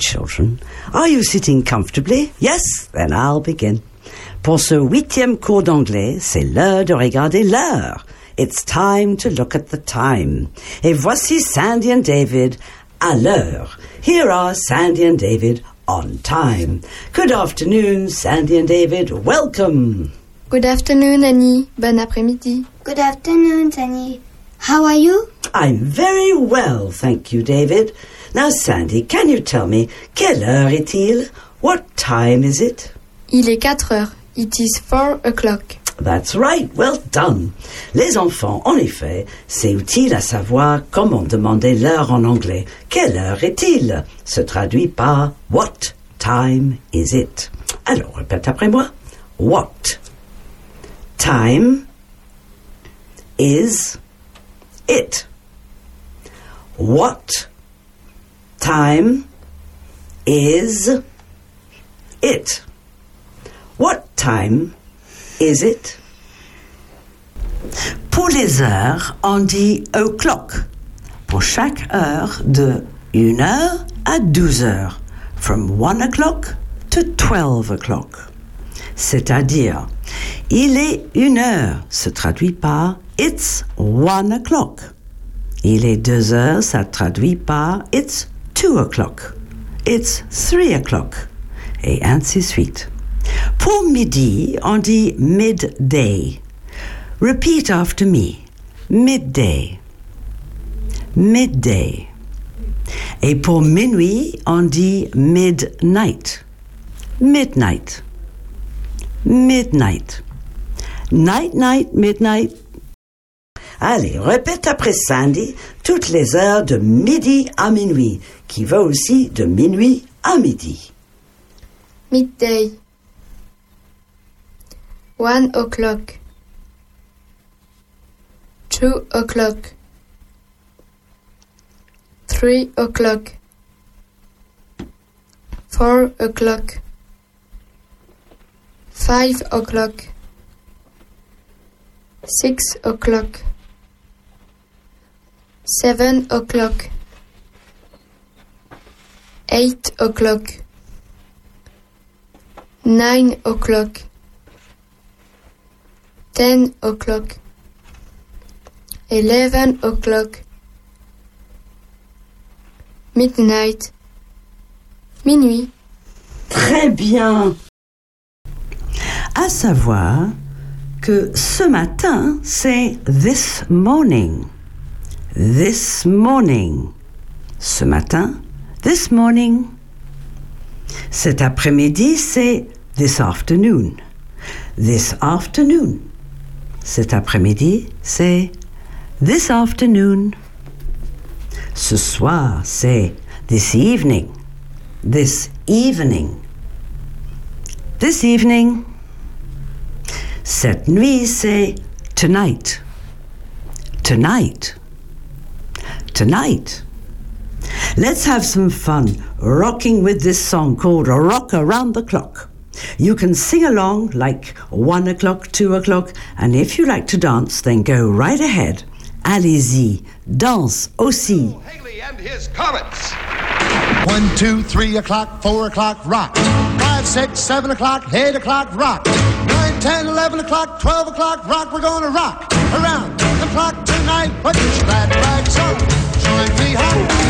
Hello, children. Are you sitting comfortably? Yes? Then I'll begin. Pour ce huitième cours d'anglais, c'est l'heure de regarder l'heure. It's time to look at the time. Et voici Sandy and David à l'heure. Here are Sandy and David on time. Good afternoon, Sandy and David. Welcome. Good afternoon, Annie. Bon après-midi. Good afternoon, Annie. How are you? I'm very well, thank you, David. Now, Sandy, can you tell me, quelle heure est-il? What time is it? Il est 4 heures. It is 4 o'clock. That's right, well done. Les enfants, en effet, c'est utile à savoir comment demander l'heure en anglais. Quelle heure est-il? Se traduit par What time is it? Alors, répète après moi. What time is it? What time is it? What time is it? Pour les heures, on dit o'clock. Pour chaque heure de 1 heure à 12 heures. From 1 o'clock to 12 o'clock. C'est-à-dire, il est une heure, se traduit par it's 1 o'clock. Il est deux heures, ça traduit par it's 2 o'clock. It's 3 o'clock. Et ainsi suite. Pour midi, on dit midday. Repeat after me. Midday. Midday. Et pour minuit, on dit midnight. Midnight. Midnight. Night, night, midnight. Allez, répète après Sandy toutes les heures de midi à minuit, qui va aussi de minuit à midi. Midday. 1 o'clock. 2 o'clock. 3 o'clock. 4 o'clock. 5 o'clock. 6 o'clock. 7 o'clock. 8 o'clock. 9 o'clock. 10 o'clock. 11 o'clock. Midnight. Minuit. Très bien. À savoir que ce matin, c'est this morning. This morning. Ce matin, this morning. Cet après-midi, c'est this afternoon. This afternoon. Cet après-midi, c'est this afternoon. Ce soir, c'est this evening. This evening. This evening. Cette nuit, c'est tonight. Tonight. Tonight. Let's have some fun rocking with this song called Rock Around the Clock. You can sing along like one o'clock, two o'clock, and if you like to dance, then go right ahead. Allez-y, danse aussi. Haley and his comets. One, two, three o'clock, four o'clock, rock. Five, six, seven o'clock, eight o'clock, rock. Nine, ten, eleven o'clock, twelve o'clock, rock. We're gonna rock around the clock tonight. Put your glad rags on. Join me home.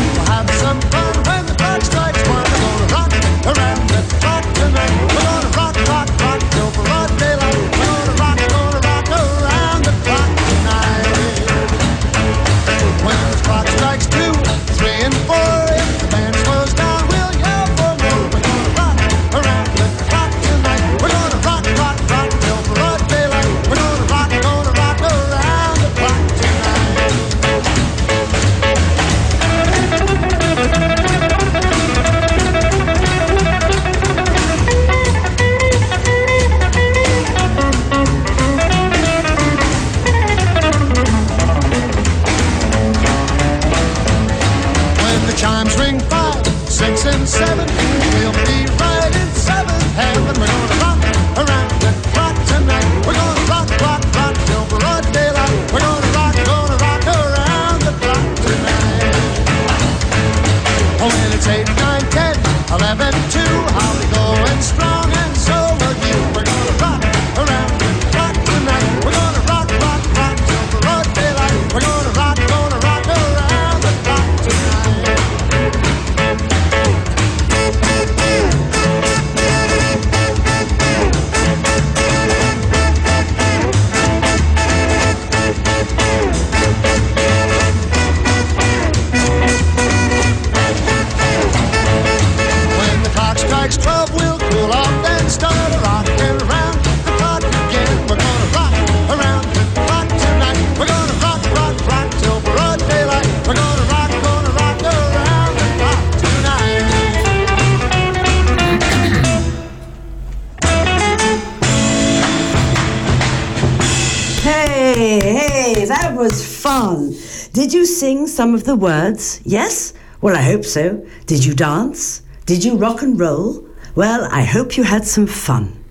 Did you sing some of the words? Yes? Well, I hope so. Did you dance? Did you rock and roll? Well, I hope you had some fun.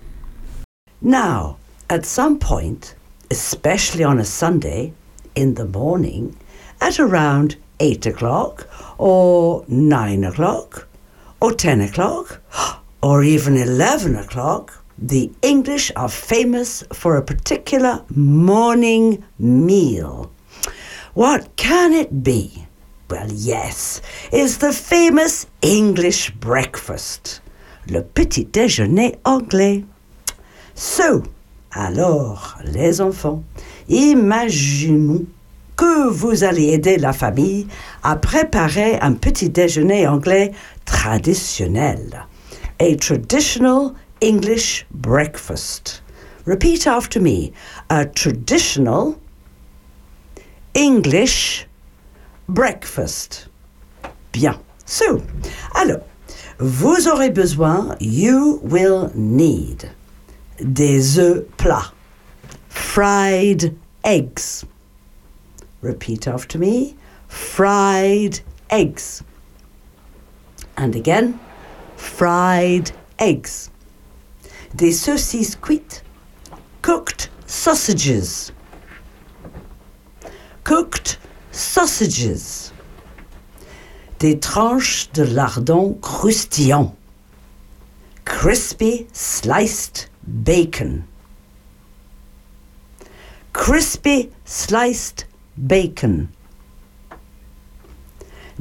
Now, at some point, especially on a Sunday, in the morning, at around 8 o'clock, or 9 o'clock, or 10 o'clock, or even 11 o'clock, the English are famous for a particular morning meal. What can it be? Well, yes, it's the famous English breakfast, le petit déjeuner anglais. So, alors, les enfants, imaginons que vous allez aider la famille à préparer un petit déjeuner anglais traditionnel. A traditional English breakfast. Repeat after me. A traditional English breakfast. Bien. So, alors, vous aurez besoin, you will need des œufs plats, fried eggs. Repeat after me. Fried eggs. And again, fried eggs. Des saucisses cuites, cooked sausages. Cooked sausages. Des tranches de lardon croustillant. Crispy sliced bacon. Crispy sliced bacon.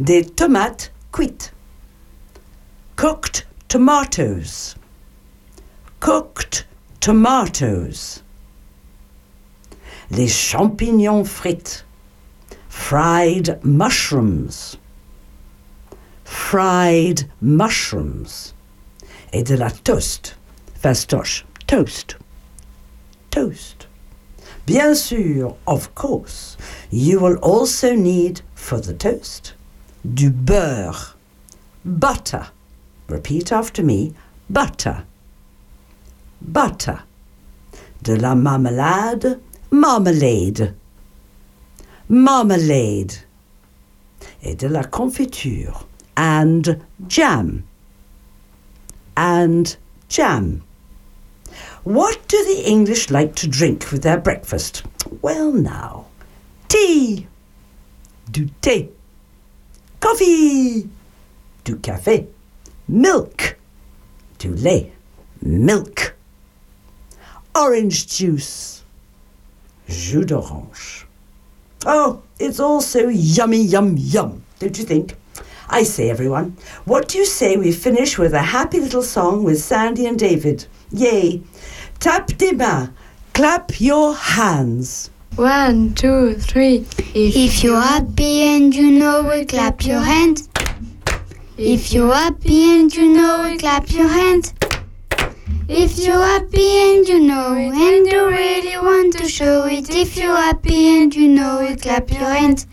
Des tomates cuites. Cooked tomatoes. Cooked tomatoes. Les champignons frites. Fried mushrooms. Fried mushrooms. Et de la toast. Fastoche. Toast. Toast. Bien sûr, of course, you will also need for the toast du beurre. Butter. Repeat after me. Butter. Butter. De la marmelade. Marmalade. Marmalade. Et de la confiture. And jam. And jam. What do the English like to drink with their breakfast? Well, now, tea. Du thé. Coffee. Du café. Milk. Du lait. Milk. Orange juice. Jus d'orange. Oh, it's all so yummy, yum, yum, don't you think? I say, everyone, what do you say we finish with a happy little song with Sandy and David? Yay! Tap des mains, clap your hands. One, two, three. If, If you're happy and you know it, clap your hands. If you're happy and you know it, clap your hands. If you're happy and you know it, and you really want to show it. If you're happy and you know it, clap your hands.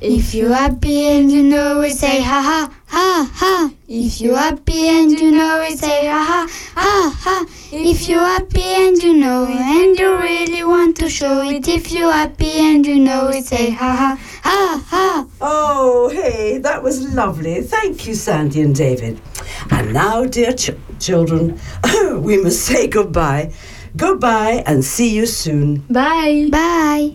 If you're happy and you know it, say ha ha ha ha. If you're happy and you know it, say ha ha ha ha. If you're happy and you know it, and you really want to show it. If you're happy and you know it, say ha ha ha ha. Oh, hey, that was lovely. Thank you, Sandy and David. And now, dear ch- children, we must say goodbye. Goodbye and see you soon. Bye. Bye.